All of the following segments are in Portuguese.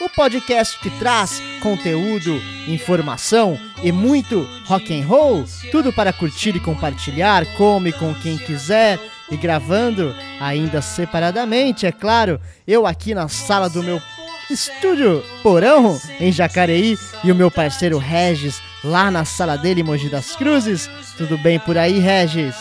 o podcast que traz conteúdo, informação e muito rock and roll, tudo para curtir e compartilhar, come com quem quiser e gravando ainda separadamente, é claro, eu aqui na sala do meu estúdio Porão em Jacareí e o meu parceiro Regis lá na sala dele em Mogi das Cruzes. Tudo bem por aí, Regis?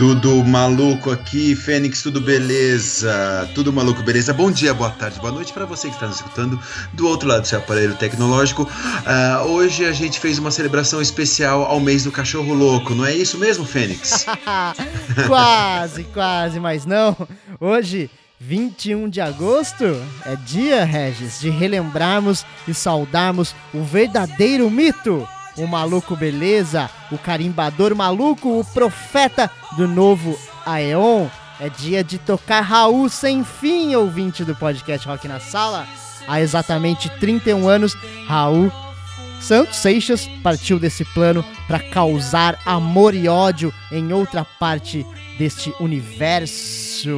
Tudo maluco aqui, Fênix, tudo beleza? Tudo maluco, beleza? Bom dia, boa tarde, boa noite para você que está nos escutando do outro lado do seu aparelho tecnológico. Uh, hoje a gente fez uma celebração especial ao mês do cachorro louco, não é isso mesmo, Fênix? quase, quase, mas não. Hoje 21 de agosto é dia, Regis, de relembrarmos e saudarmos o verdadeiro mito o maluco beleza, o carimbador maluco, o profeta do novo Aeon. É dia de tocar Raul sem fim, ouvinte do podcast Rock na Sala. Há exatamente 31 anos, Raul Santos Seixas partiu desse plano para causar amor e ódio em outra parte deste universo.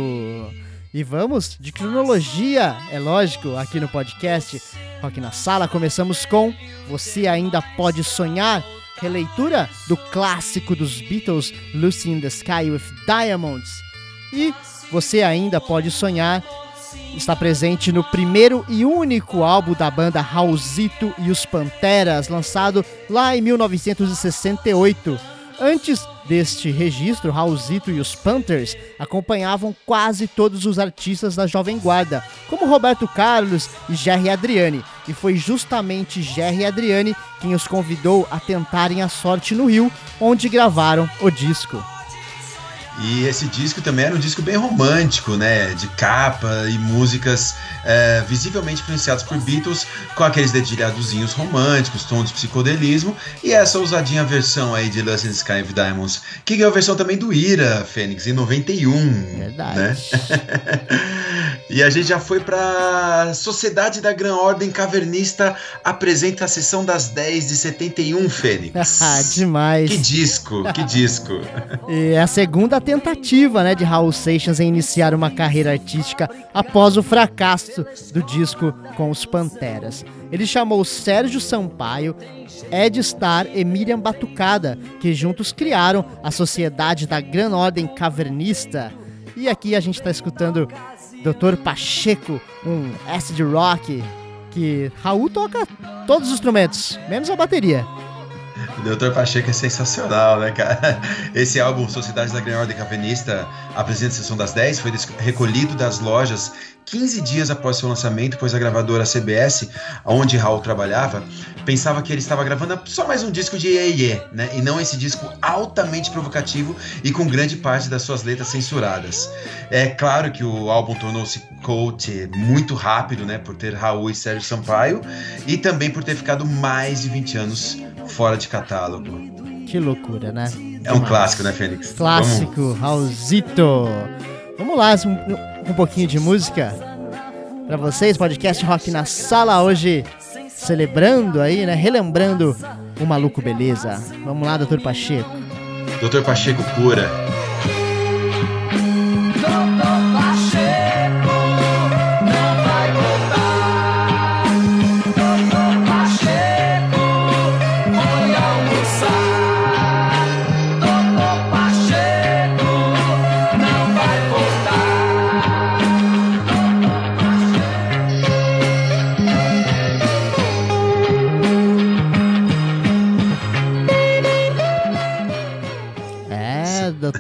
E vamos de cronologia, é lógico, aqui no podcast Rock na Sala. Começamos com Você Ainda Pode Sonhar, releitura do clássico dos Beatles, Lucy in the Sky with Diamonds. E Você Ainda Pode Sonhar está presente no primeiro e único álbum da banda Raulzito e os Panteras, lançado lá em 1968. Antes deste registro, Raulzito e os Panthers acompanhavam quase todos os artistas da Jovem Guarda, como Roberto Carlos e Jerry Adriani, e foi justamente Jerry Adriani quem os convidou a tentarem a sorte no Rio, onde gravaram o disco. E esse disco também era um disco bem romântico, né? De capa e músicas é, visivelmente influenciadas por Beatles, com aqueles dedilhadozinhos românticos, tons de psicodelismo, e essa ousadinha versão aí de Lust in the Sky of Diamonds, que ganhou a versão também do Ira, Fênix, em 91. Verdade. Né? e a gente já foi pra Sociedade da Gran Ordem Cavernista apresenta a sessão das 10 de 71, Fênix. Demais. Que disco, que disco. e é a segunda tentativa, né, de Raul Seixas em iniciar uma carreira artística após o fracasso do disco com os Panteras. Ele chamou Sérgio Sampaio, Ed Star e Miriam Batucada, que juntos criaram a Sociedade da Gran Ordem Cavernista. E aqui a gente está escutando Dr. Pacheco, um acid rock, que Raul toca todos os instrumentos, menos a bateria. O Dr. Pacheco é sensacional, né, cara? Esse álbum, Sociedade da Grande Ordem Cavenista, apresenta a sessão das 10, foi recolhido das lojas 15 dias após seu lançamento, pois a gravadora CBS, onde Raul trabalhava, pensava que ele estava gravando só mais um disco de Ye, né? E não esse disco altamente provocativo e com grande parte das suas letras censuradas. É claro que o álbum tornou-se cult muito rápido, né? Por ter Raul e Sérgio Sampaio e também por ter ficado mais de 20 anos fora de catálogo. Que loucura, né? É um clássico, né, Fênix? Clássico, Vamos... Raulzito. Vamos lá, um, um pouquinho de música para vocês, podcast Rock na Sala hoje celebrando aí, né, relembrando o maluco beleza. Vamos lá, Doutor Pacheco. Doutor Pacheco pura.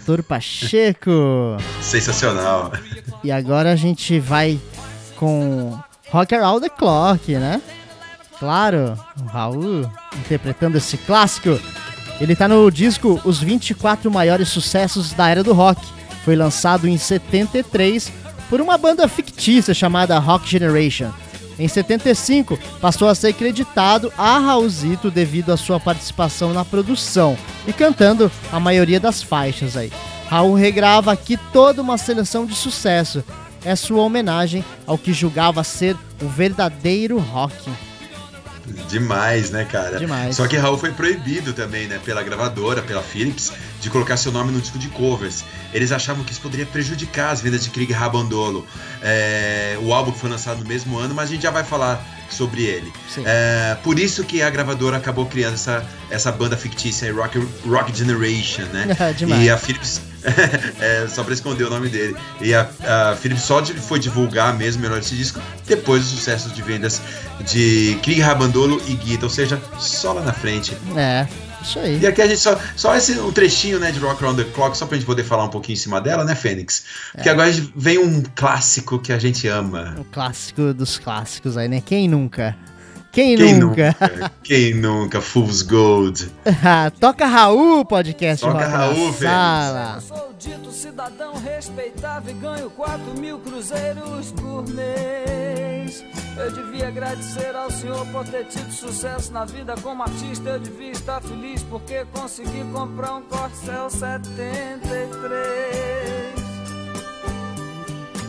Doutor Pacheco. Sensacional. E agora a gente vai com Rock Around the Clock, né? Claro, o Raul interpretando esse clássico. Ele tá no disco Os 24 Maiores Sucessos da Era do Rock. Foi lançado em 73 por uma banda fictícia chamada Rock Generation. Em 75, passou a ser creditado a Raulzito devido à sua participação na produção e cantando a maioria das faixas aí. Raul regrava aqui toda uma seleção de sucesso. É sua homenagem ao que julgava ser o verdadeiro rock. Demais, né, cara? Demais. Só que Raul foi proibido também, né, pela gravadora, pela Philips, de colocar seu nome no disco de covers. Eles achavam que isso poderia prejudicar as vendas de Krieg Rabandolo. É, o álbum foi lançado no mesmo ano, mas a gente já vai falar sobre ele. É, por isso que a gravadora acabou criando essa, essa banda fictícia, Rock, Rock Generation, né? Demais. E a Philips é, só pra esconder o nome dele. E a, a Philips só foi divulgar mesmo melhor esse disco depois dos sucessos de vendas de Krieg Rabandolo e Guita, ou seja, só lá na frente. É. Isso aí. E aqui a gente só. Só esse um trechinho, né, de Rock Around the Clock, só pra gente poder falar um pouquinho em cima dela, né, Fênix? Porque É. agora vem um clássico que a gente ama. O clássico dos clássicos aí, né? Quem nunca? Quem, Quem nunca? nunca? Quem nunca? Fool's Gold. Toca Raul, podcast Toca Raul, sala. Eu sou dito cidadão respeitável e ganho 4 mil cruzeiros por mês. Eu devia agradecer ao senhor por ter tido sucesso na vida como artista. Eu devia estar feliz porque consegui comprar um Corcel 73.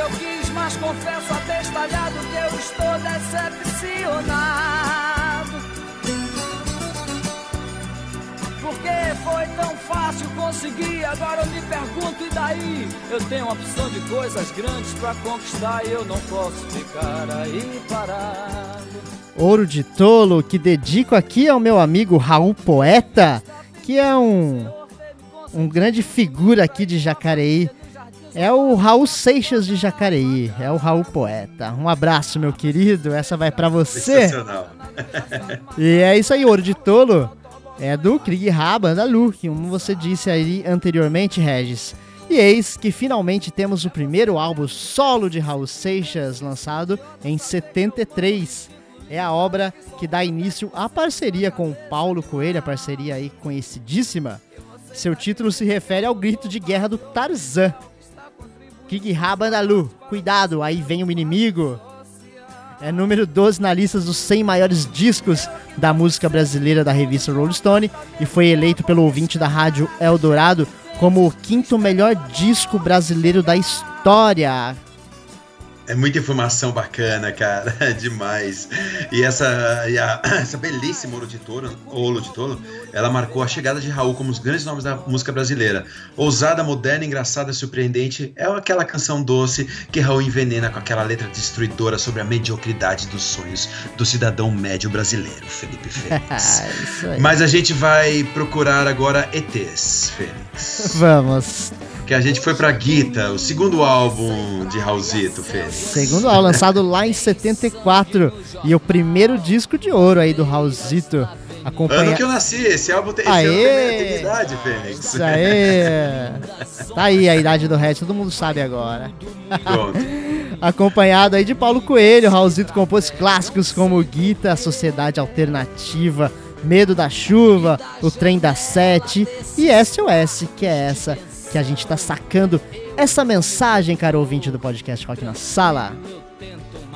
eu quis, mas confesso até estalhado que eu estou decepcionado. Porque foi tão fácil conseguir, agora eu me pergunto, e daí? Eu tenho uma opção de coisas grandes pra conquistar e eu não posso ficar aí parado. Ouro de Tolo, que dedico aqui ao meu amigo Raul Poeta, que é um, um grande figura aqui de Jacareí. É o Raul Seixas de Jacareí, é o Raul Poeta. Um abraço, meu querido, essa vai pra você. E é isso aí, Ouro de Tolo é do Krieg Raban da Lu, que como você disse aí anteriormente, Regis. E eis que finalmente temos o primeiro álbum solo de Raul Seixas, lançado em 73. É a obra que dá início à parceria com o Paulo Coelho, a parceria aí conhecidíssima. Seu título se refere ao grito de guerra do Tarzan. Krieg Raban da Lu, cuidado, aí vem o inimigo. É número 12 na lista dos 100 maiores discos da música brasileira da revista Rolling Stone e foi eleito pelo ouvinte da rádio Eldorado como o quinto melhor disco brasileiro da história. É muita informação bacana, cara. Demais. E essa, e a- essa belíssima Ouro de Tolo, Ouro de Tolo, ela marcou a chegada de Raul como os grandes nomes da música brasileira. Ousada, moderna, engraçada, surpreendente, é aquela canção doce que Raul envenena com aquela letra destruidora sobre a mediocridade dos sonhos do cidadão médio brasileiro, Felipe Félix. Aí. Mas a gente vai procurar agora ETs, Fênix. Vamos. Que a gente foi pra Guita, o segundo álbum de Raulzito, Fênix. Segundo álbum, lançado lá em 74 e o primeiro disco de ouro aí do Raulzito. Ano Acompanha... que eu nasci, esse álbum tem, Aê! ano tem idade, Fênix. Isso aí. Tá aí a idade do Red, todo mundo sabe agora. Pronto. Acompanhado aí de Paulo Coelho, Raulzito compôs clássicos como Guita, Sociedade Alternativa, Medo da Chuva, O Trem da Sete e SOS, que é essa que a gente tá sacando essa mensagem, caro ouvinte do podcast Rock na Sala.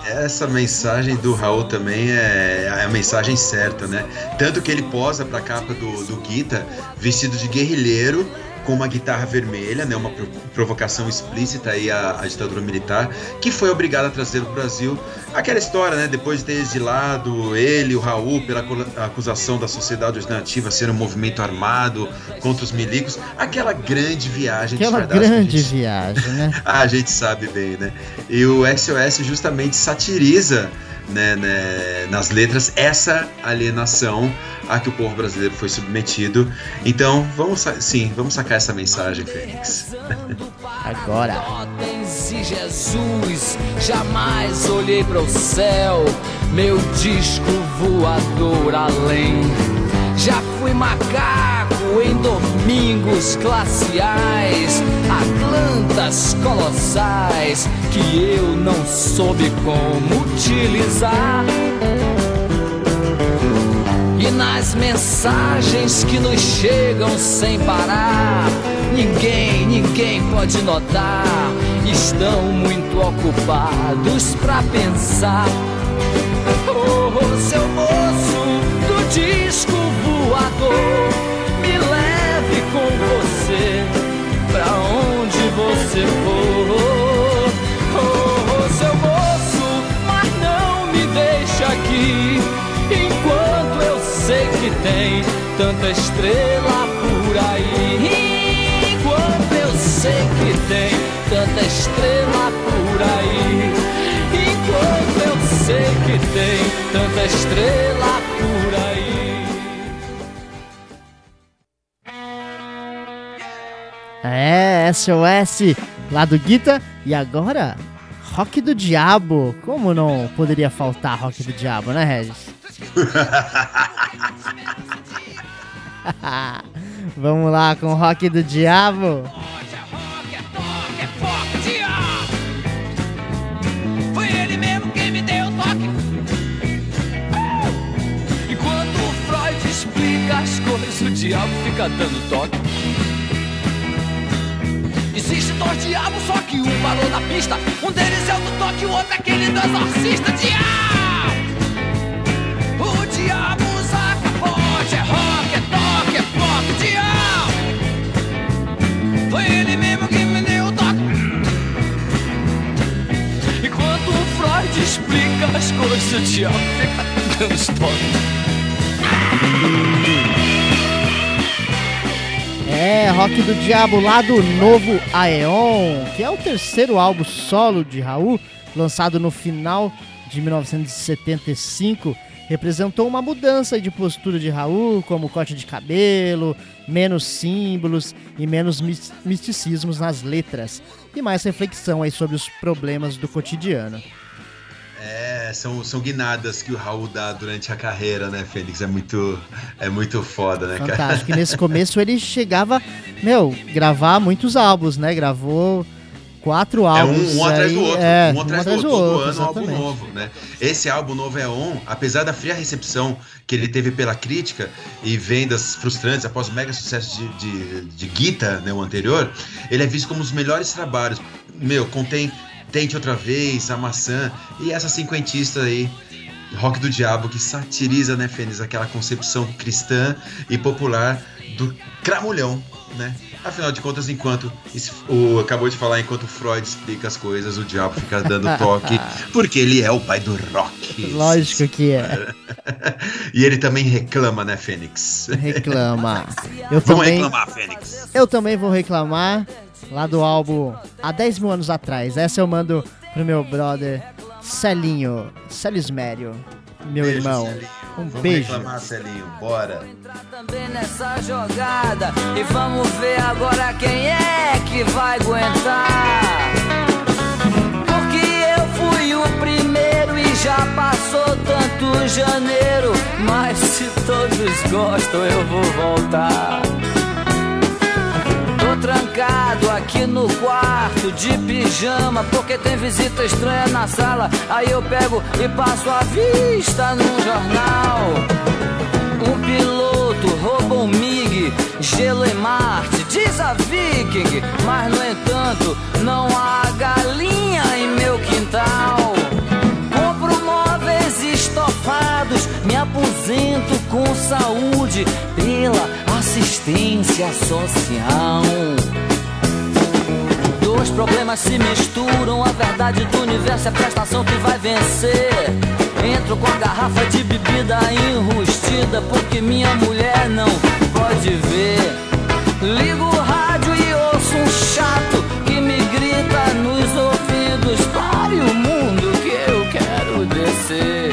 Essa mensagem do Raul também é, é a mensagem certa, né? Tanto que ele posa pra capa do, do Guita vestido de guerrilheiro com uma guitarra vermelha, né? Uma pro- provocação explícita aí à, à ditadura militar, que foi obrigada a trazer o Brasil aquela história, né? Depois de ter exilado ele, e o Raul, pela acu- acusação da sociedade alternativa ser um movimento armado contra os milicos, aquela grande viagem de Aquela grande gente viagem, né? ah, a gente sabe bem, né? E o SOS justamente satiriza né, né, nas letras essa alienação a que o povo brasileiro foi submetido. Então, vamos sim, vamos sacar essa mensagem, Fênix. Agora. E Jesus, jamais olhei para o céu, meu disco voador além. Já fui macaco em domingos glaciais, atlantas colossais que eu não soube como utilizar. E nas mensagens que nos chegam sem parar, ninguém, ninguém pode notar. Estão muito ocupados pra pensar. Oh, seu moço do disco voador, me leve com você pra onde você for. Tanta estrela por aí. Enquanto eu sei que tem tanta estrela por aí. Enquanto eu sei que tem tanta estrela por aí. É, SOS lá do Guita. E agora, Rock do Diabo. Como não poderia faltar Rock do Diabo, né, Regis? Vamos lá com o Rock do Diabo. Foi ele mesmo quem me deu o toque. Enquanto o Freud explica as coisas, o diabo fica dando toque. Existe dois diabos, só que um parou na pista. Um deles é o do toque, o outro é aquele do exorcista. Diabo! O diabo usa capote, é rock, Explica as coisas, toques. É, Rock do Diabo lá do novo Aeon, que é o terceiro álbum solo de Raul, lançado no final de 1975. Representou uma mudança de postura de Raul, como corte de cabelo, menos símbolos e menos mis- misticismos nas letras, e mais reflexão aí sobre os problemas do cotidiano. É, são, são guinadas que o Raul dá durante a carreira, né, Fênix? É muito, é muito foda, né, cara? Fantástico. E nesse começo ele chegava, meu, gravar muitos álbuns, né? Gravou quatro É álbuns. um, um atrás do outro, é, um atrás do outro, todo ano um exatamente. álbum novo, né? Esse álbum novo é on, apesar da fria recepção que ele teve pela crítica e vendas frustrantes após o mega sucesso de, de, de Guita, né, o anterior, ele é visto como um dos melhores trabalhos. Meu, contém Tente Outra Vez, A Maçã e essa cinquentista aí, Rock do Diabo, que satiriza, né, Fênix, aquela concepção cristã e popular do cramulhão, né? Afinal de contas, enquanto o acabou de falar, enquanto o Freud explica as coisas, o diabo fica dando toque, porque ele é o pai do rock. Lógico que é. E ele também reclama, né, Fênix? Reclama. Eu Vamos também, reclamar, Fênix. eu também vou reclamar lá do álbum há 10 mil anos atrás. Essa eu mando pro meu brother Celinho, Celismério, meu Beijo, irmão. Celinho. Um Vamos beijo. reclamar, Celinho. Bora. entrar também nessa jogada e vamos ver agora quem é que vai aguentar. Porque eu fui o primeiro e já passou tanto janeiro, mas se todos gostam eu vou voltar. Trancado aqui no quarto de pijama porque tem visita estranha na sala. Aí eu pego e passo a vista num jornal. Um piloto roubou um MiG, gelo em Marte, diz a Viking. Mas no entanto, não há galinha em meu quintal. Me aposento com saúde pela assistência social. Dois problemas se misturam, a verdade do universo é a prestação que vai vencer. Entro com a garrafa de bebida enrustida, porque minha mulher não pode ver. Ligo o rádio e ouço um chato que me grita nos ouvidos: pare o mundo que eu quero descer.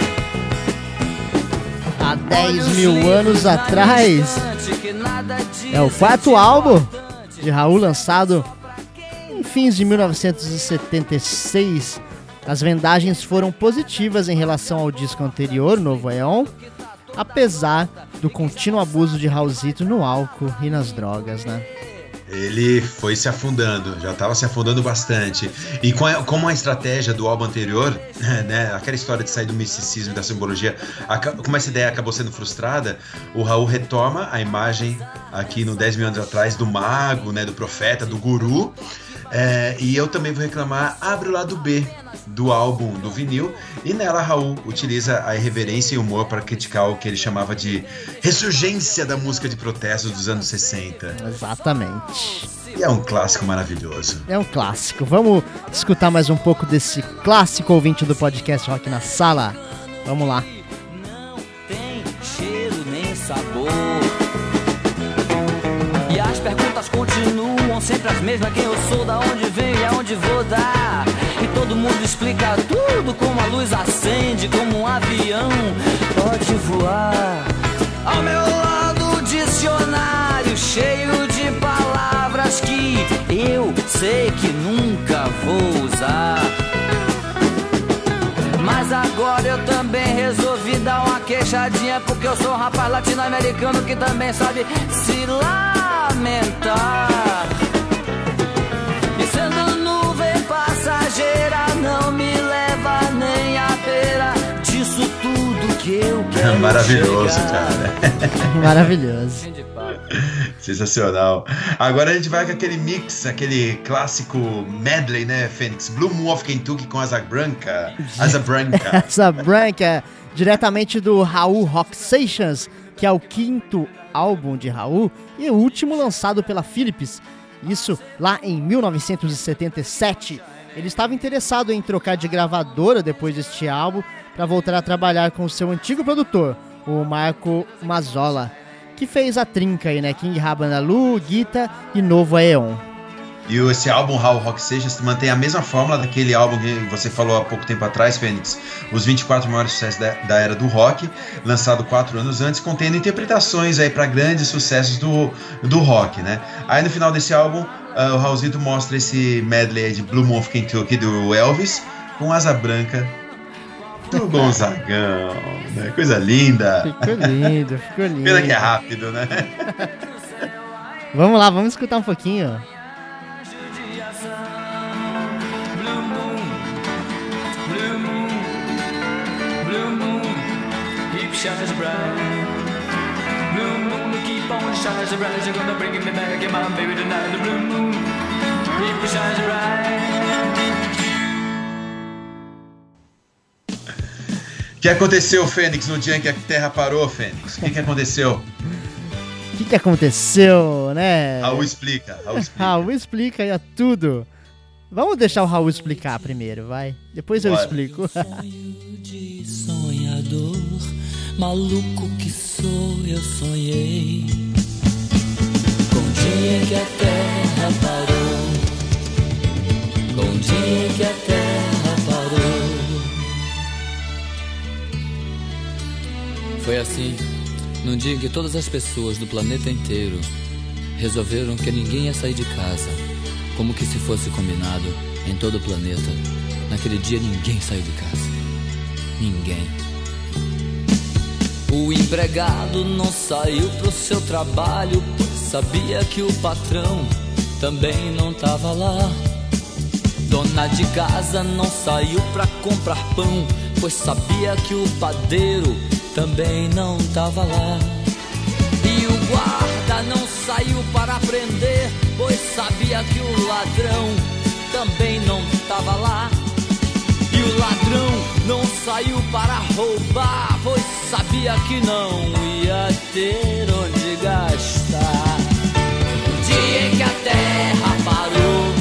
Há 10 mil anos atrás. É o quarto álbum de Raul lançado em fins de 1976. As vendagens foram positivas em relação ao disco anterior, Novo Aeon, apesar do contínuo abuso de Raulzito no álcool e nas drogas, né? Ele foi se afundando, já estava se afundando bastante. E como a estratégia do álbum anterior, né, aquela história de sair do misticismo e da simbologia, como essa ideia acabou sendo frustrada, o Raul retoma a imagem aqui no 10 mil anos atrás do mago, né, do profeta, do guru, é, e eu também vou reclamar Abre o Lado B do álbum do vinil. E nela, Raul utiliza a irreverência e humor para criticar o que ele chamava de ressurgência da música de protesto dos anos 60. Exatamente. E é um clássico maravilhoso. É um clássico. Vamos escutar mais um pouco desse clássico ouvinte do podcast Rock na Sala. Vamos lá. Não tem cheiro nem sabor. E as perguntas continuam sempre as mesmas: quem eu sou, da onde venho e aonde vou dar. E todo mundo explica tudo como a luz acende, como um avião pode voar. Ao meu lado, o dicionário cheio de palavras que eu sei que nunca vou usar. Mas agora eu também resolvi dar uma queixadinha Porque eu sou um rapaz latino-americano que também sabe se lamentar Maravilhoso, chegar. cara. Maravilhoso. Sensacional. Agora a gente vai com aquele mix, aquele clássico medley, né, Fênix? Blue Moon of Kentucky com Asa Branca. Asa Branca. Essa branca diretamente do Raul Rock Sessions, que é o quinto álbum de Raul e o último lançado pela Philips. Isso lá em 1977. Ele estava interessado em trocar de gravadora depois deste álbum para voltar a trabalhar com seu antigo produtor, o Marco Mazzola, que fez a trinca aí, né? King Rabanalu, Guita e Novo Aeon. E esse álbum, How Rock Sessions, mantém a mesma fórmula daquele álbum que você falou há pouco tempo atrás, Fênix. Os 24 maiores sucessos da, da era do rock, lançado quatro anos antes, contendo interpretações aí para grandes sucessos do, do rock, né? Aí no final desse álbum, ah, o Raulzito mostra esse medley de Blue Moon of Kentucky do Elvis, com Asa Branca do Gonzagão, né? Coisa linda. Ficou lindo, ficou lindo. Pena que é rápido, né? Vamos lá, vamos escutar um pouquinho. shines bright. Blue Moon, keep on shining bright. You're gonna bring me back, my baby tonight. The Blue Moon, keep shines bright. Que aconteceu, Fênix, no dia em que a Terra parou, Fênix? O que, que aconteceu? O que, que aconteceu, né? Raul explica. Raul explica. Raul explica aí tudo. Vamos deixar o Raul explicar primeiro, vai. Depois eu Bora. explico. Sonho de sonhador, maluco que sou, eu sonhei. Com o dia em que a terra parou, com o dia em que a terra Foi assim, num dia em que todas as pessoas do planeta inteiro resolveram que ninguém ia sair de casa, como que se fosse combinado em todo o planeta. Naquele dia ninguém saiu de casa. Ninguém. O empregado não saiu pro seu trabalho, pois sabia que o patrão também não tava lá. Dona de casa não saiu pra comprar pão, pois sabia que o padeiro também não tava lá. E o guarda não saiu para prender, pois sabia que o ladrão também não tava lá. E o ladrão não saiu para roubar, pois sabia que não ia ter onde gastar. No dia em que a terra parou,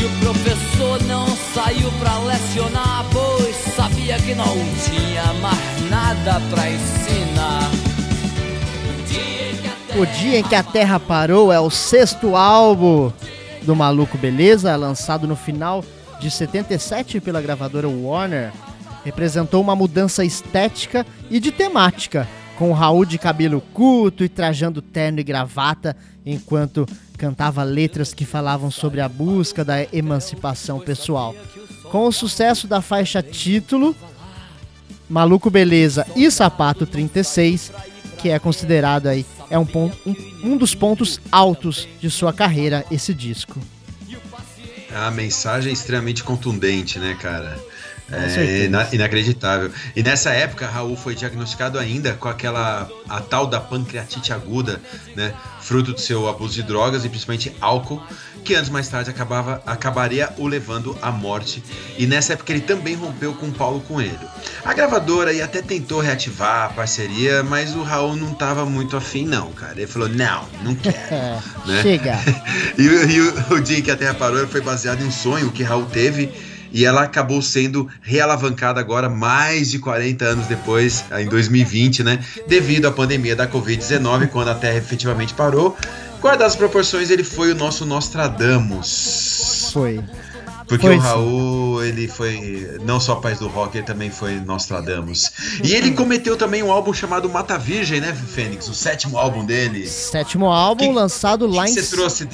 E o professor não saiu pra lecionar, pois sabia que não tinha mais nada pra ensinar. O Dia em que a Terra Parou é o sexto álbum do Maluco Beleza, lançado no final de 77 pela gravadora Warner. Representou uma mudança estética e de temática, com Raul de cabelo curto e trajando terno e gravata, enquanto cantava letras que falavam sobre a busca da emancipação pessoal. Com o sucesso da faixa título, Maluco Beleza e Sapato 36, que é considerado aí é um, ponto, um, um dos pontos altos de sua carreira esse disco. A mensagem é extremamente contundente, né, cara? É ina inacreditável. E nessa época, Raul foi diagnosticado ainda com aquela a tal da pancreatite aguda, né? Fruto do seu abuso de drogas e principalmente álcool, que anos mais tarde acabava, acabaria o levando à morte. E nessa época ele também rompeu com Paulo Coelho. A gravadora aí até tentou reativar a parceria, mas o Raul não estava muito afim, não, cara. Ele falou: não, não quero. né? Chega. e, e o, o dia em que a Terra parou foi baseado em um sonho que Raul teve e ela acabou sendo realavancada agora mais de 40 anos depois, em 2020, né? Devido à pandemia da Covid-19, quando a Terra efetivamente parou. Guardadas as proporções, ele foi o nosso Nostradamus. Foi. Porque foi, o Raul, ele foi não só pai do rock, ele também foi Nostradamus. E ele cometeu também um álbum chamado Mata Virgem, né, Fênix? O sétimo álbum dele. Sétimo álbum que, lançado lá que em. Você trouxe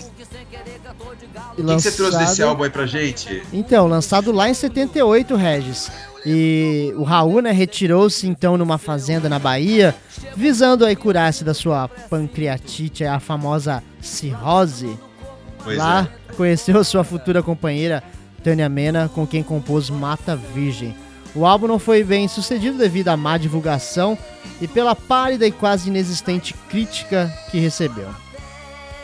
o lançado... que, você trouxe desse álbum aí pra gente? Então, lançado lá em 78, Regis. E o Raul, né, retirou-se então numa fazenda na Bahia, visando aí curar-se da sua pancreatite, a famosa cirrose. Pois lá é. conheceu sua futura companheira, Tânia Mena, com quem compôs Mata Virgem. O álbum não foi bem sucedido devido à má divulgação e pela pálida e quase inexistente crítica que recebeu.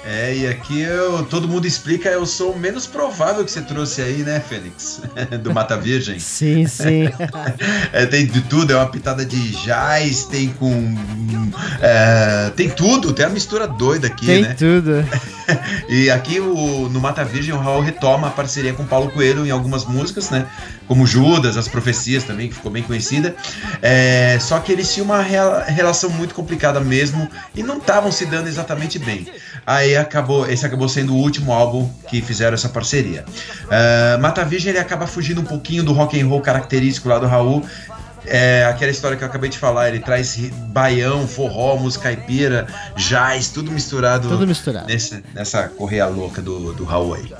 É, e aqui eu, todo mundo explica, eu sou o menos provável que você trouxe aí, né, Fênix? Do Mata Virgem. Sim, sim. é, tem de tudo, é uma pitada de jazz, tem com. É, tem tudo, tem uma mistura doida aqui, tem né? Tem tudo. e aqui o, no Mata Virgem o Raul retoma a parceria com Paulo Coelho em algumas músicas, né? Como Judas, As Profecias também, que ficou bem conhecida. É, só que eles tinham uma relação muito complicada mesmo e não estavam se dando exatamente bem. Aí acabou, esse acabou sendo o último álbum que fizeram essa parceria. Uh, Mata Virgem ele acaba fugindo um pouquinho do rock and roll característico lá do Raul. É aquela história que eu acabei de falar, ele traz baião, forró, música caipira, jazz, tudo misturado. Tudo misturado. Nesse, nessa correia louca do, do Raul aí.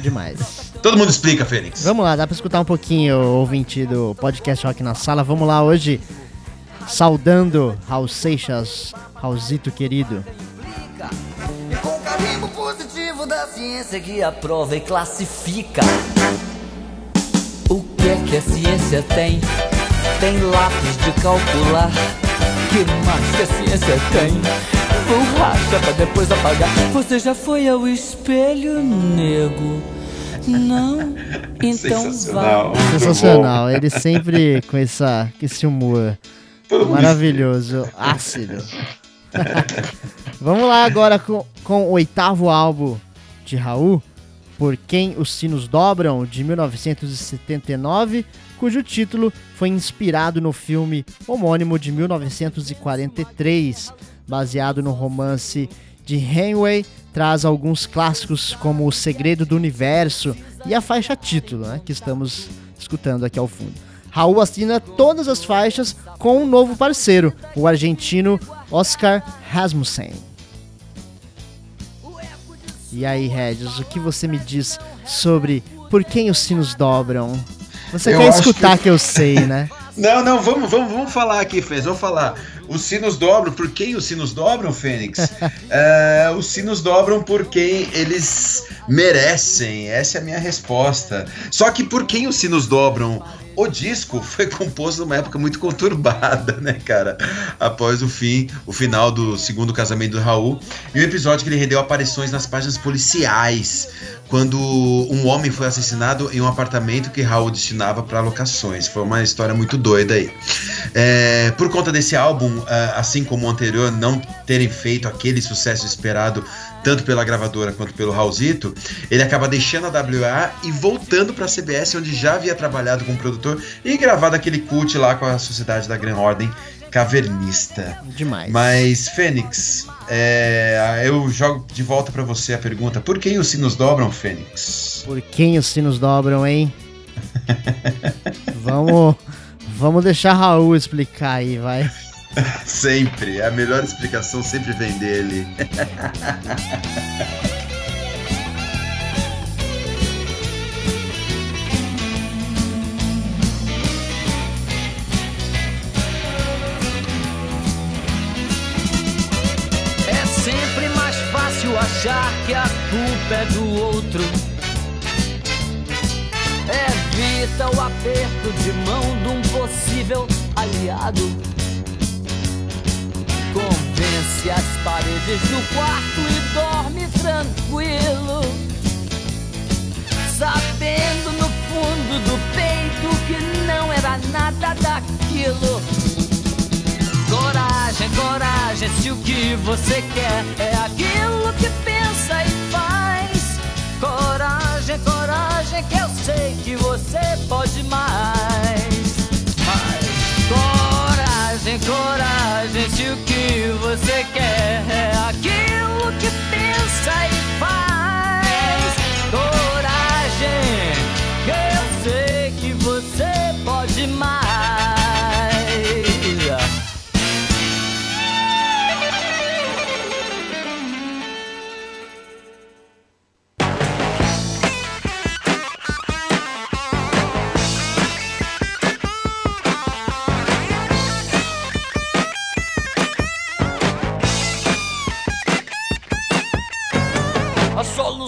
Demais. Todo mundo explica, Fênix. Vamos lá, dá pra escutar um pouquinho o ouvinte do podcast Rock na Sala. Vamos lá hoje, saudando Raul Seixas, Raulzito querido. E com carimbo positivo da ciência que aprova e classifica. O que é que a ciência tem? Tem lápis de calcular. Que mais que a ciência tem? Borracha pra depois apagar. Você já foi ao espelho, nego? Não? Então Sensacional. vá. Sensacional. Ele sempre com, essa, com esse humor maravilhoso, ácido. Vamos lá agora com, com o oitavo álbum de Raul, Por Quem os Sinos Dobram, de 1979, cujo título foi inspirado no filme homônimo de 1943, baseado no romance de Hemingway, traz alguns clássicos como O Segredo do Universo e a faixa título, né, que estamos escutando aqui ao fundo. Raul assina todas as faixas com um novo parceiro, o argentino Oscar Rasmussen. E aí, Regis, o que você me diz sobre por quem os sinos dobram? Você Eu quer escutar que- que... eu sei, né? Não, não, vamos, vamos, vamos falar aqui, Fênix, vamos falar. Os sinos dobram, por quem os sinos dobram, Fênix? É, os sinos dobram por quem eles merecem, essa é a minha resposta. Só que por quem os sinos dobram o disco foi composto numa época muito conturbada, né, cara? Após o fim, o final do segundo casamento do Raul, e um episódio que ele rendeu aparições nas páginas policiais, quando um homem foi assassinado em um apartamento que Raul destinava para locações. Foi uma história muito doida aí. É, por conta desse álbum, é, assim como o anterior, não terem feito aquele sucesso esperado tanto pela gravadora quanto pelo Raulzito, ele acaba deixando a WA e voltando para a CBS, onde já havia trabalhado como produtor e gravado aquele cult lá com a Sociedade da Gran Ordem Cavernista. Demais. Mas, Fênix, é, eu jogo de volta para você a pergunta: por quem os sinos dobram, Fênix? Por quem os sinos dobram, hein? vamos, vamos deixar Raul explicar aí, vai. sempre. A melhor explicação sempre vem dele. É sempre mais fácil achar que a culpa é do outro. Evita o aperto de mão de um possível aliado. Convence as paredes do quarto e dorme tranquilo. Sabendo no fundo do peito que não era nada daquilo. Coragem, coragem, se o que você quer é aquilo que pensa e faz. Coragem, coragem, que eu sei que você pode mais. Coragem, se o que você quer é aquilo que pensa e faz.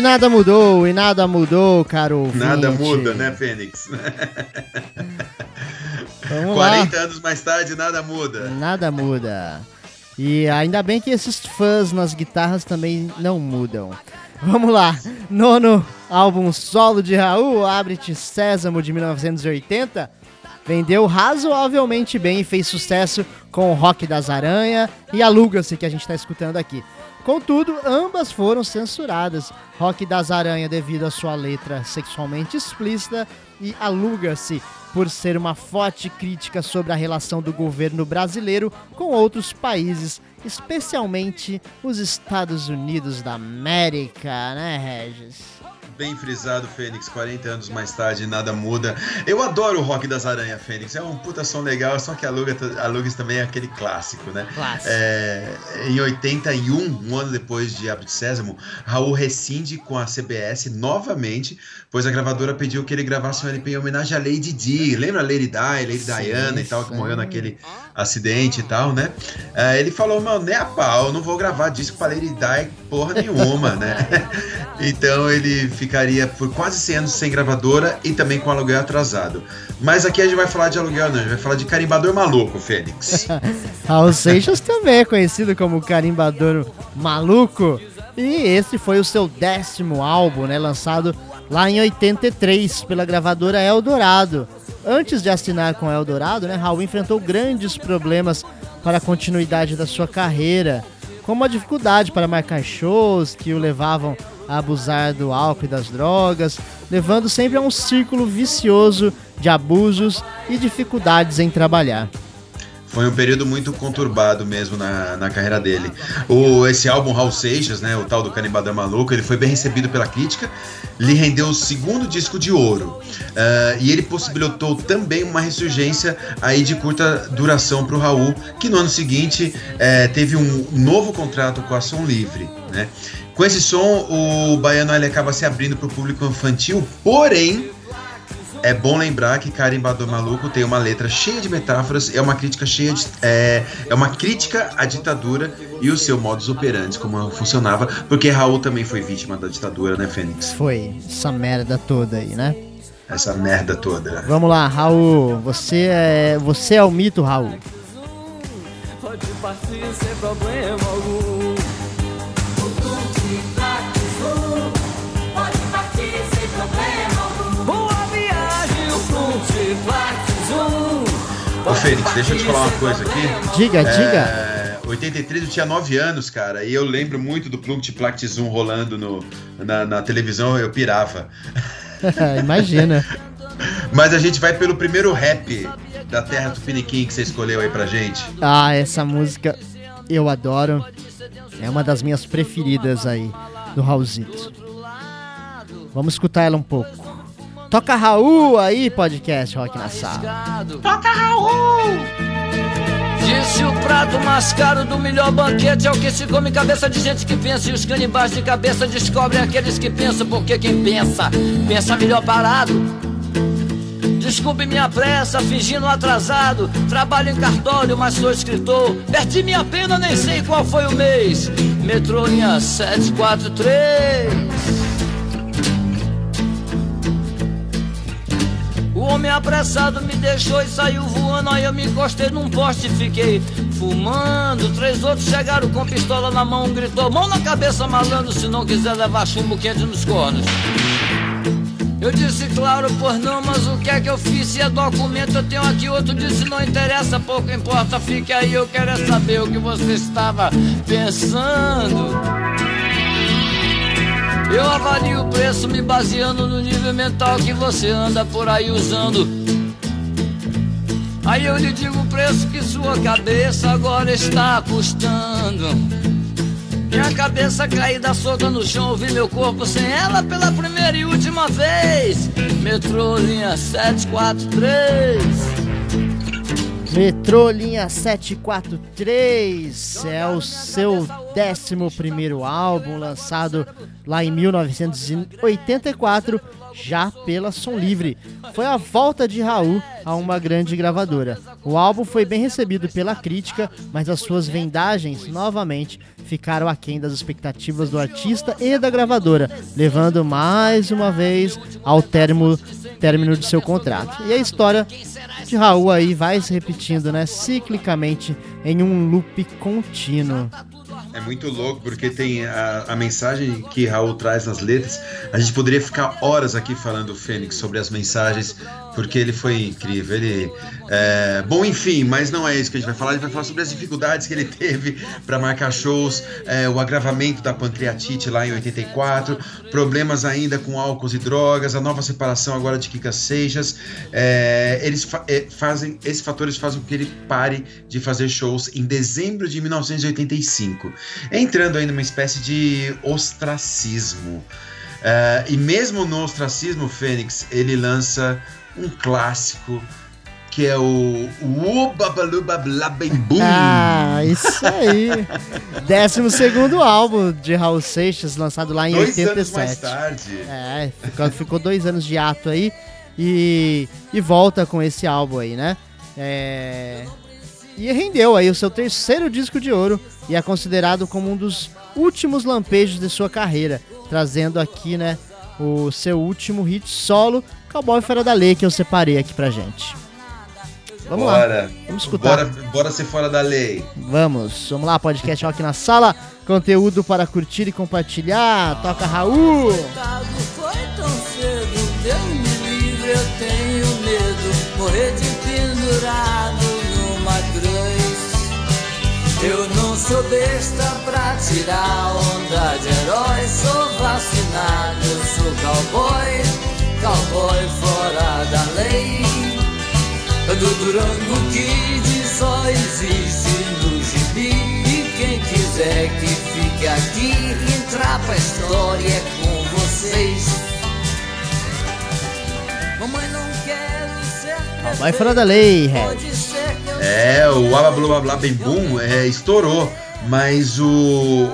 E nada mudou, e nada mudou, caro ouvinte. Nada muda, né, Fênix? Vamos lá. 40 anos mais tarde, nada muda. Nada muda. E ainda bem que esses fãs nas guitarras também não mudam. Vamos lá. Nono álbum solo de Raul, Abre-te Sésamo de 1980. Vendeu razoavelmente bem e fez sucesso com o Rock das Aranha e Aluga-se, que a gente está escutando aqui. Contudo, ambas foram censuradas. Rock das Aranha devido à sua letra sexualmente explícita e Aluga-se por ser uma forte crítica sobre a relação do governo brasileiro com outros países, especialmente os Estados Unidos da América, né, Regis? Bem frisado, Fênix, 40 anos mais tarde, nada muda. Eu adoro o rock das aranhas, Fênix. É um puta som legal, só que a Lugas também é aquele clássico, né? Clássico. É, em 81, um ano depois de Abre de Sésamo, Raul rescinde com a CBS novamente, pois a gravadora pediu que ele gravasse um LP em homenagem à Lady Di. Lembra Lady Di, Lady Sim, Diana e tal, que sim. morreu naquele acidente e tal, né? É, ele falou, mano, nem a pau, eu não vou gravar disco pra Lady Di porra nenhuma, né? então ele fica ficaria por quase 100 anos sem gravadora e também com aluguel atrasado. Mas aqui a gente vai falar de aluguel, não, a gente vai falar de carimbador maluco, Fênix. Raul Seixas também é conhecido como carimbador maluco. E esse foi o seu décimo álbum, né, lançado lá em 83 pela gravadora Eldorado. Antes de assinar com Eldorado, né, Raul enfrentou grandes problemas para a continuidade da sua carreira, como a dificuldade para marcar shows que o levavam a abusar do álcool e das drogas, levando sempre a um círculo vicioso de abusos e dificuldades em trabalhar. Foi um período muito conturbado mesmo na, na carreira dele. O, esse álbum Raul Seixas, né, o tal do Canimbadão Maluco, ele foi bem recebido pela crítica, lhe rendeu o segundo disco de ouro. Uh, e ele possibilitou também uma ressurgência aí de curta duração para o Raul, que no ano seguinte eh, teve um novo contrato com a Som Livre. Né? Com esse som, o baiano ele acaba se abrindo para o público infantil, porém é bom lembrar que Carimbador Maluco tem uma letra cheia de metáforas, é uma crítica cheia de. É, é uma crítica à ditadura e o seu modus operandi, como funcionava, porque Raul também foi vítima da ditadura, né, Fênix? Foi, essa merda toda aí, né? Essa merda toda. Vamos lá, Raul, você é, você é o mito, Raul. Pode partir sem problema algum. Fênix, deixa eu te falar uma coisa aqui. Diga, é, diga. 83 eu tinha 9 anos, cara, e eu lembro muito do Plunct Plact Zoom rolando no, na, na televisão, eu pirava. Imagina. Mas a gente vai pelo primeiro rap da Terra Tupiniquim que você escolheu aí pra gente. Ah, essa música eu adoro. É uma das minhas preferidas aí do Raulzito. Vamos escutar ela um pouco. Toca Raul aí, podcast Rock na Sala. Toca Raul! Disse o prato mais caro do melhor banquete é o que se come cabeça de gente que pensa. E os canibais de cabeça descobrem aqueles que pensam, porque quem pensa, pensa melhor parado. Desculpe minha pressa, fingindo atrasado. Trabalho em cartório, mas sou escritor. Perdi minha pena, nem sei qual foi o mês. Metrô linha 743. Homem apressado me deixou e saiu voando. Aí eu me encostei num poste e fiquei fumando. Três outros chegaram com pistola na mão, gritou: Mão na cabeça, malandro, se não quiser levar chumbo quente nos cornos. Eu disse, claro, pois não, mas o que é que eu fiz? Se é documento, eu tenho aqui outro. Disse, não interessa, pouco importa, fique aí. Eu quero é saber o que você estava pensando. Eu avalio o preço me baseando no nível mental que você anda por aí usando. Aí eu lhe digo o preço que sua cabeça agora está custando. Minha cabeça caída solta no chão, ouvi meu corpo sem ela pela primeira e última vez. Metrô linha 743. Metrô Linha 743 é o seu 11 álbum, lançado lá em 1984, já pela Som Livre. Foi a volta de Raul a uma grande gravadora. O álbum foi bem recebido pela crítica, mas as suas vendagens novamente ficaram aquém das expectativas do artista e da gravadora, levando mais uma vez ao término, término de seu contrato. E a história de Raul aí vai se repetindo, né, ciclicamente em um loop contínuo. É muito louco porque tem a, a, mensagem que Raul traz nas letras. A gente poderia ficar horas aqui falando, Fênix, sobre as mensagens, porque ele foi incrível. Ele, é, bom, enfim, mas não é isso que a gente vai falar. A gente vai falar sobre as dificuldades que ele teve para marcar shows, é, o agravamento da pancreatite lá em 84, problemas ainda com álcool e drogas, a nova separação agora de Kika Seixas. É, eles fa é, fazem, esses fatores fazem com que ele pare de fazer shows em dezembro de 1985, entrando aí numa espécie de ostracismo. Uh, e mesmo no ostracismo, Fênix, ele lança um clássico que é o Ubabalubablabembum. Ah, isso aí. Décimo segundo álbum de Raul Seixas, lançado lá em dois 87. Anos mais tarde. É, ficou, ficou dois anos de ato aí e, e volta com esse álbum aí, né? É, e rendeu aí o seu terceiro disco de ouro e é considerado como um dos últimos lampejos de sua carreira, trazendo aqui, né, o seu último hit solo, Cowboy Fora da Lei, que eu separei aqui pra gente. Vamos bora. lá, vamos escutar. Bora, bora ser fora da lei. Vamos, vamos lá, podcast Rock na Sala, conteúdo para curtir e compartilhar. Toca Raul! Foi tão cedo, Deus me livre, eu tenho medo, morrer de pendurado numa cruz. Eu não sou besta pra tirar onda de herói, sou vacinado, eu sou cowboy, cowboy fora da lei. Do Durango Kid só existe no gibi E quem quiser que fique aqui Entrar pra história é com vocês Mamãe não quer ser Vai fora da lei, eu É, o Aba Blá Blá Blá Bem Boom é, estourou. Mas o,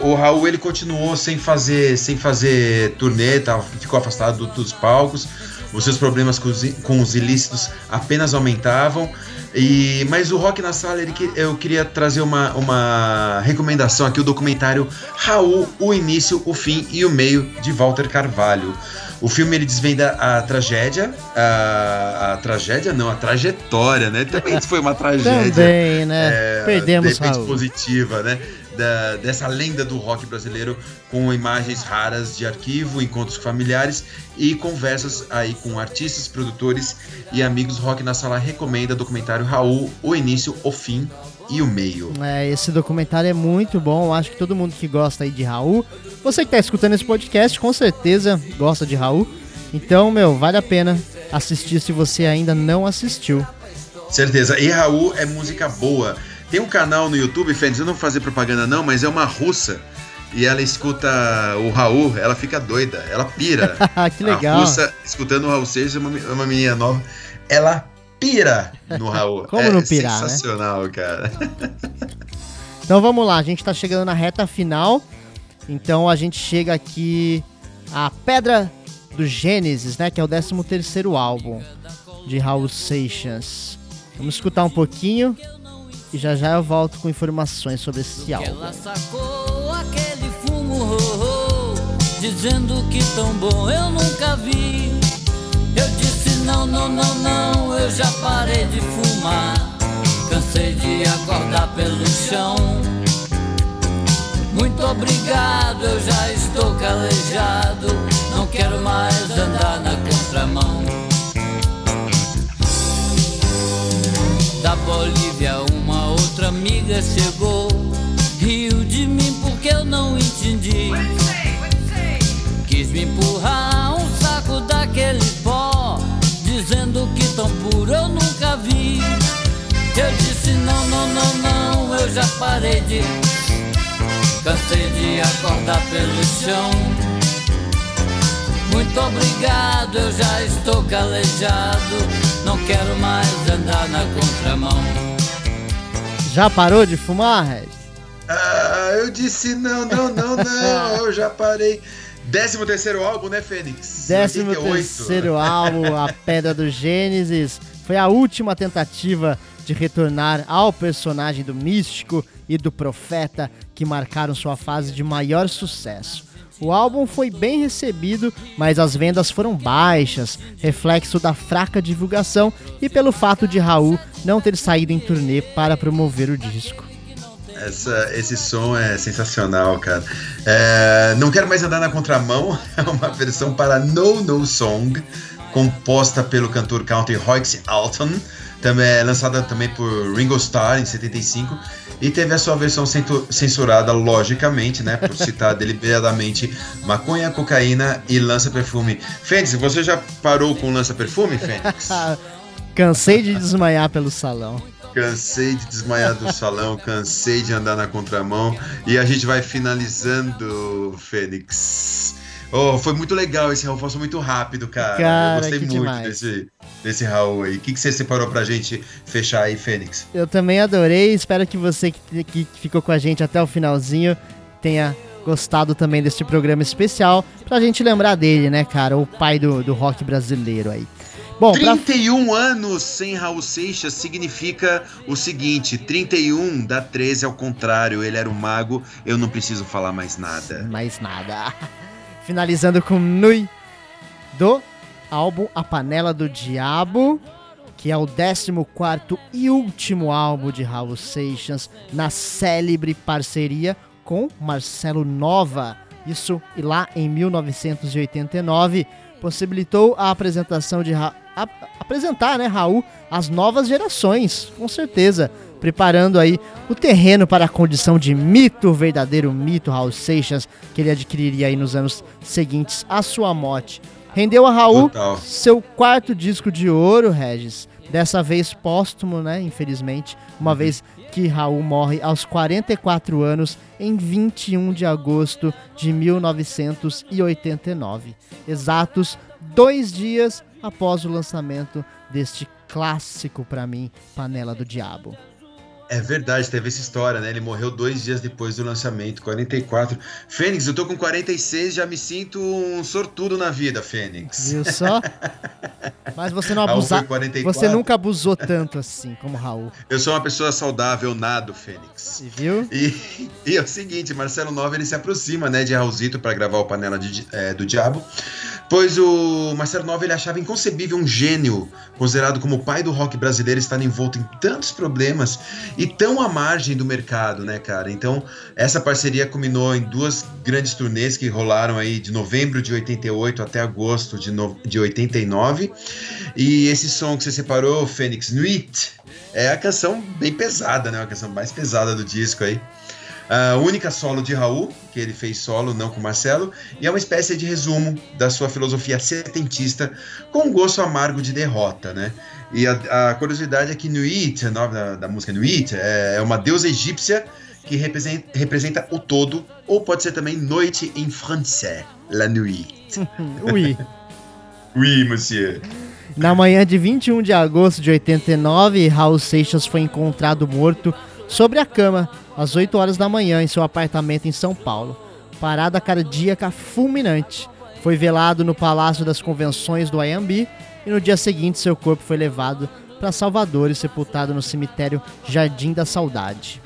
o Raul ele continuou sem fazer sem fazer turnê, tá, ficou afastado do- dos palcos. Os seus problemas com os, com os ilícitos apenas aumentavam. E, mas o Rock na Sala, ele, eu queria trazer uma, uma recomendação aqui, o documentário Raul, o início, o fim e o meio, de Walter Carvalho. O filme ele desvenda a tragédia, a, a tragédia não, a trajetória, né? Também foi uma tragédia Também, né? é, Perdemos de positiva, né? Da- dessa lenda do rock brasileiro com imagens raras de arquivo, encontros familiares e conversas aí com artistas, produtores e amigos. Rock na Sala recomenda o documentário Raul, o início, o fim e o meio. É, esse documentário é muito bom. Acho que todo mundo que gosta aí de Raul, você que tá escutando esse podcast, com certeza gosta de Raul. Então, meu, vale a pena assistir se você ainda não assistiu. Certeza. E Raul é música boa. Tem um canal no YouTube, Fênix, eu não vou fazer propaganda não, mas é uma russa. E ela escuta o Raul, ela fica doida, ela pira. que legal. A russa, escutando o Raul Seixas, é uma, é uma menina nova. Ela pira no Raul. Como é não pirar, né? sensacional, cara. Então vamos lá, a gente tá chegando na reta final. Então a gente chega aqui a Pedra do Gênesis, né? Que é o 13 terceiro álbum de Raul Seixas. Vamos escutar um pouquinho e já já eu volto com informações sobre esse álbum. Ela sacou aquele fumo ro, ro, dizendo que tão bom eu nunca vi. Eu disse não, não, não, não, eu já parei de fumar. Cansei de acordar pelo chão. Muito obrigado, eu já estou calejado. Não quero mais andar na contramão. Da Bolívia uma outra amiga chegou Riu de mim porque eu não entendi Quis me empurrar um saco daquele pó Dizendo que tão puro eu nunca vi Eu disse não, não, não, não Eu já parei de Cansei de acordar pelo chão muito obrigado, eu já estou calejado. Não quero mais andar na contramão. Já parou de fumar, Red? Ah, eu disse não, não, não, não, eu já parei. 13 terceiro álbum, né, Fênix? 13 88. terceiro álbum, A Pedra do Gênesis. Foi a última tentativa de retornar ao personagem do místico e do profeta que marcaram sua fase de maior sucesso. O álbum foi bem recebido, mas as vendas foram baixas, reflexo da fraca divulgação e pelo fato de Raul não ter saído em turnê para promover o disco. Essa, esse som é sensacional, cara. É, não quero mais andar na contramão. É uma versão para No No Song, composta pelo cantor country Royce Alton. Também é lançada também por Ringo Starr em 75 e teve a sua versão censurada, logicamente, né, por citar deliberadamente maconha, cocaína e lança-perfume. Fênix, você já parou com lança-perfume, Fênix? Cansei de desmaiar pelo salão. Cansei de desmaiar do salão, cansei de andar na contramão. E a gente vai finalizando, Fênix. Oh, foi muito legal esse Raul, passou muito rápido, cara. Cara, Eu gostei muito demais. desse, desse Raul aí. O que, que você separou pra gente fechar aí, Fênix? Eu também adorei, espero que você que, que ficou com a gente até o finalzinho tenha gostado também desse programa especial pra gente lembrar dele, né, cara? O pai do, do rock brasileiro aí. Bom, pra 31 anos sem Raul Seixas significa o seguinte: 31 dá 13 ao contrário. Ele era um mago, eu não preciso falar mais nada. mais nada. Finalizando com Nui do álbum A Panela do Diabo, que é o 14 e último álbum de Raul Seixas na célebre parceria com Marcelo Nova. Isso e lá em 1989 possibilitou a apresentação de Ra a, apresentar, né, Raul, as novas gerações, com certeza, preparando aí o terreno para a condição de mito, verdadeiro mito Raul Seixas, que ele adquiriria aí nos anos seguintes à sua morte. Rendeu a Raul Total. seu quarto disco de ouro, Regis. Dessa vez póstumo, né? Infelizmente, uma Uhum. vez que Raul morre aos 44 anos em 21 de agosto de 1989. Exatos dois dias após o lançamento deste clássico pra mim, Panela do Diabo. É verdade, teve essa história, né? Ele morreu dois dias depois do lançamento, 44. Fênix, eu tô com 46, já me sinto um sortudo na vida, Fênix. Viu só? Mas você não Raul foi abusa... 44. Você nunca abusou tanto assim como Raul. Eu sou uma pessoa saudável, nado, Fênix. Viu? E, e é o seguinte, Marcelo Nova ele se aproxima, né, de Raulzito para gravar o Panela de- é, do Diabo, pois o Marcelo Nova ele achava inconcebível um gênio considerado como o pai do rock brasileiro estar envolto em tantos problemas e tão à margem do mercado, né, cara? Então essa parceria culminou em duas grandes turnês que rolaram aí de novembro de 88 até agosto de, no, de 89 e esse som que você separou, Fênix Nuit, é a canção bem pesada, né? A canção mais pesada do disco aí. A única solo de Raul, que ele fez solo, não com Marcelo, e é uma espécie de resumo da sua filosofia setentista, com um gosto amargo de derrota, né? E a, a curiosidade é que Nuit, o nome da, da música Nuit, é, é uma deusa egípcia que representa, representa o todo, ou pode ser também noite em francês, la nuit. Ui. Oui, monsieur. Na manhã de 21 de agosto de 89, Raul Seixas foi encontrado morto sobre a cama às 8 horas da manhã em seu apartamento em São Paulo. Parada cardíaca fulminante. Foi velado no Palácio das Convenções do Ayambi e no dia seguinte seu corpo foi levado para Salvador e sepultado no cemitério Jardim da Saudade.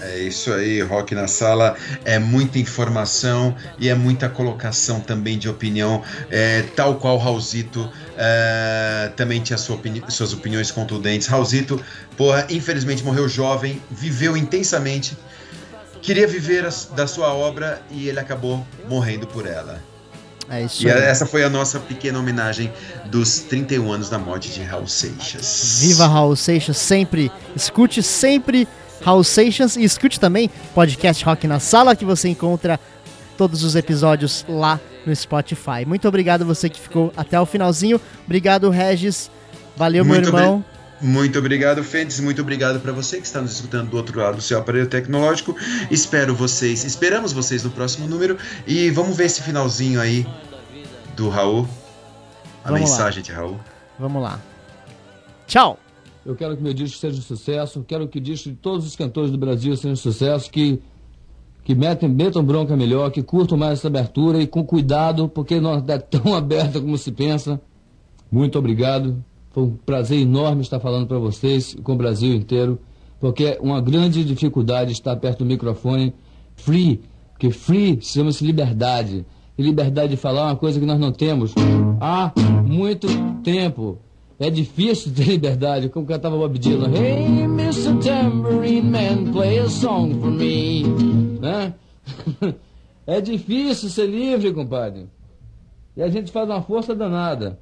É isso aí, Rock na Sala. É muita informação e é muita colocação também de opinião, é, tal qual Raulzito é, também tinha sua opini- suas opiniões contundentes. Raulzito, porra, infelizmente morreu jovem, viveu intensamente, queria viver as- da sua obra e ele acabou morrendo por ela. É isso E aí. essa foi a nossa pequena homenagem dos 31 anos da morte de Raul Seixas. Viva Raul Seixas sempre. Escute sempre Raul Seixas e escute também podcast Rock na Sala que você encontra todos os episódios lá no Spotify. Muito obrigado você que ficou até o finalzinho. Obrigado Regis. Valeu meu Muito irmão. Muito obrigado, Fênix. Muito obrigado para você que está nos escutando do outro lado do seu aparelho tecnológico. Espero vocês, esperamos vocês no próximo número e vamos ver esse finalzinho aí do Raul. A Vamos lá. mensagem de Raul. Vamos lá. Tchau. Eu quero que meu disco seja um sucesso, quero que o disco de todos os cantores do Brasil seja um sucesso, que, que metem, metam bronca melhor, que curtam mais essa abertura e com cuidado, porque não é tão aberta como se pensa. Muito obrigado. Foi um prazer enorme estar falando para vocês com o Brasil inteiro, porque é uma grande dificuldade estar perto do microfone free, porque free chama-se liberdade. E liberdade de falar é uma coisa que nós não temos há muito tempo. É difícil ter liberdade, como cantava Bob Dylan. Hey, Mr. Tambourine Man, play a song for me. Né? É difícil ser livre, compadre. E a gente faz uma força danada.